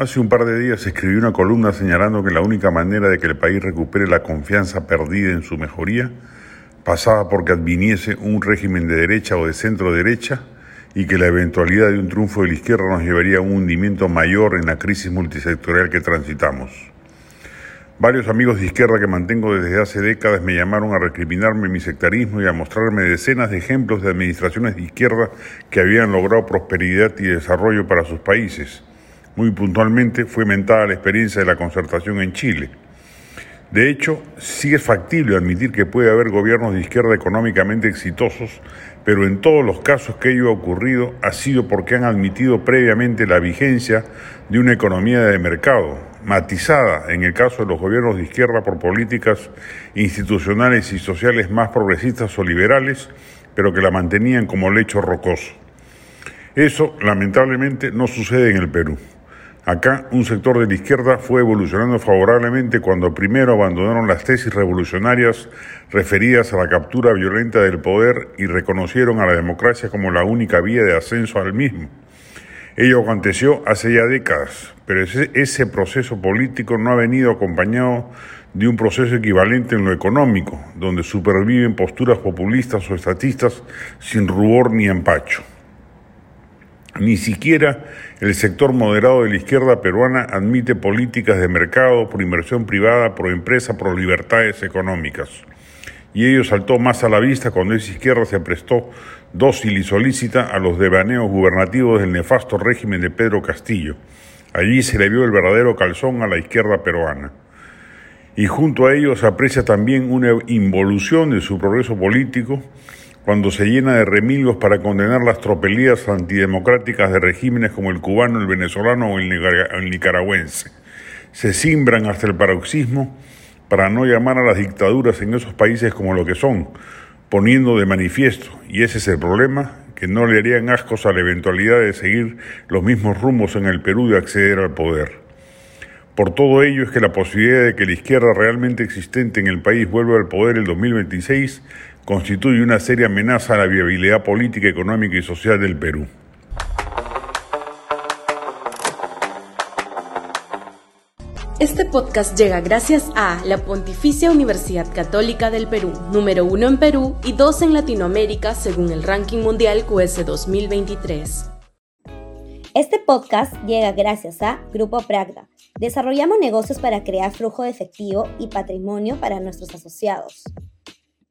Hace un par de días escribí una columna señalando que la única manera de que el país recupere la confianza perdida en su mejoría pasaba por que adviniese un régimen de derecha o de centro derecha y que la eventualidad de un triunfo de la izquierda nos llevaría a un hundimiento mayor en la crisis multisectorial que transitamos. Varios amigos de izquierda que mantengo desde hace décadas me llamaron a recriminarme mi sectarismo y a mostrarme decenas de ejemplos de administraciones de izquierda que habían logrado prosperidad y desarrollo para sus países muy puntualmente fue mentada la experiencia de la concertación en Chile. De hecho, sí es factible admitir que puede haber gobiernos de izquierda económicamente exitosos, pero en todos los casos que ello ha ocurrido ha sido porque han admitido previamente la vigencia de una economía de mercado, matizada en el caso de los gobiernos de izquierda por políticas institucionales y sociales más progresistas o liberales, pero que la mantenían como lecho rocoso. Eso, lamentablemente, no sucede en el Perú. Acá un sector de la izquierda fue evolucionando favorablemente cuando primero abandonaron las tesis revolucionarias referidas a la captura violenta del poder y reconocieron a la democracia como la única vía de ascenso al mismo. Ello aconteció hace ya décadas, pero ese, ese proceso político no ha venido acompañado de un proceso equivalente en lo económico, donde superviven posturas populistas o estatistas sin rubor ni empacho. Ni siquiera el sector moderado de la izquierda peruana admite políticas de mercado, por inversión privada, pro empresa, pro libertades económicas. Y ello saltó más a la vista cuando esa izquierda se prestó dócil y solícita a los devaneos gubernativos del nefasto régimen de Pedro Castillo. Allí se le vio el verdadero calzón a la izquierda peruana. Y junto a ello se aprecia también una involución de su progreso político cuando se llena de remilgos para condenar las tropelías antidemocráticas de regímenes como el cubano, el venezolano o el nicaragüense. Se simbran hasta el paroxismo para no llamar a las dictaduras en esos países como lo que son, poniendo de manifiesto, y ese es el problema, que no le harían ascos a la eventualidad de seguir los mismos rumbos en el Perú de acceder al poder. Por todo ello es que la posibilidad de que la izquierda realmente existente en el país vuelva al poder el 2026 constituye una seria amenaza a la viabilidad política, económica y social del Perú. Este podcast llega gracias a la Pontificia Universidad Católica del Perú, número uno en Perú y dos en Latinoamérica según el ranking mundial QS 2023. Este podcast llega gracias a Grupo Pragda. Desarrollamos negocios para crear flujo de efectivo y patrimonio para nuestros asociados.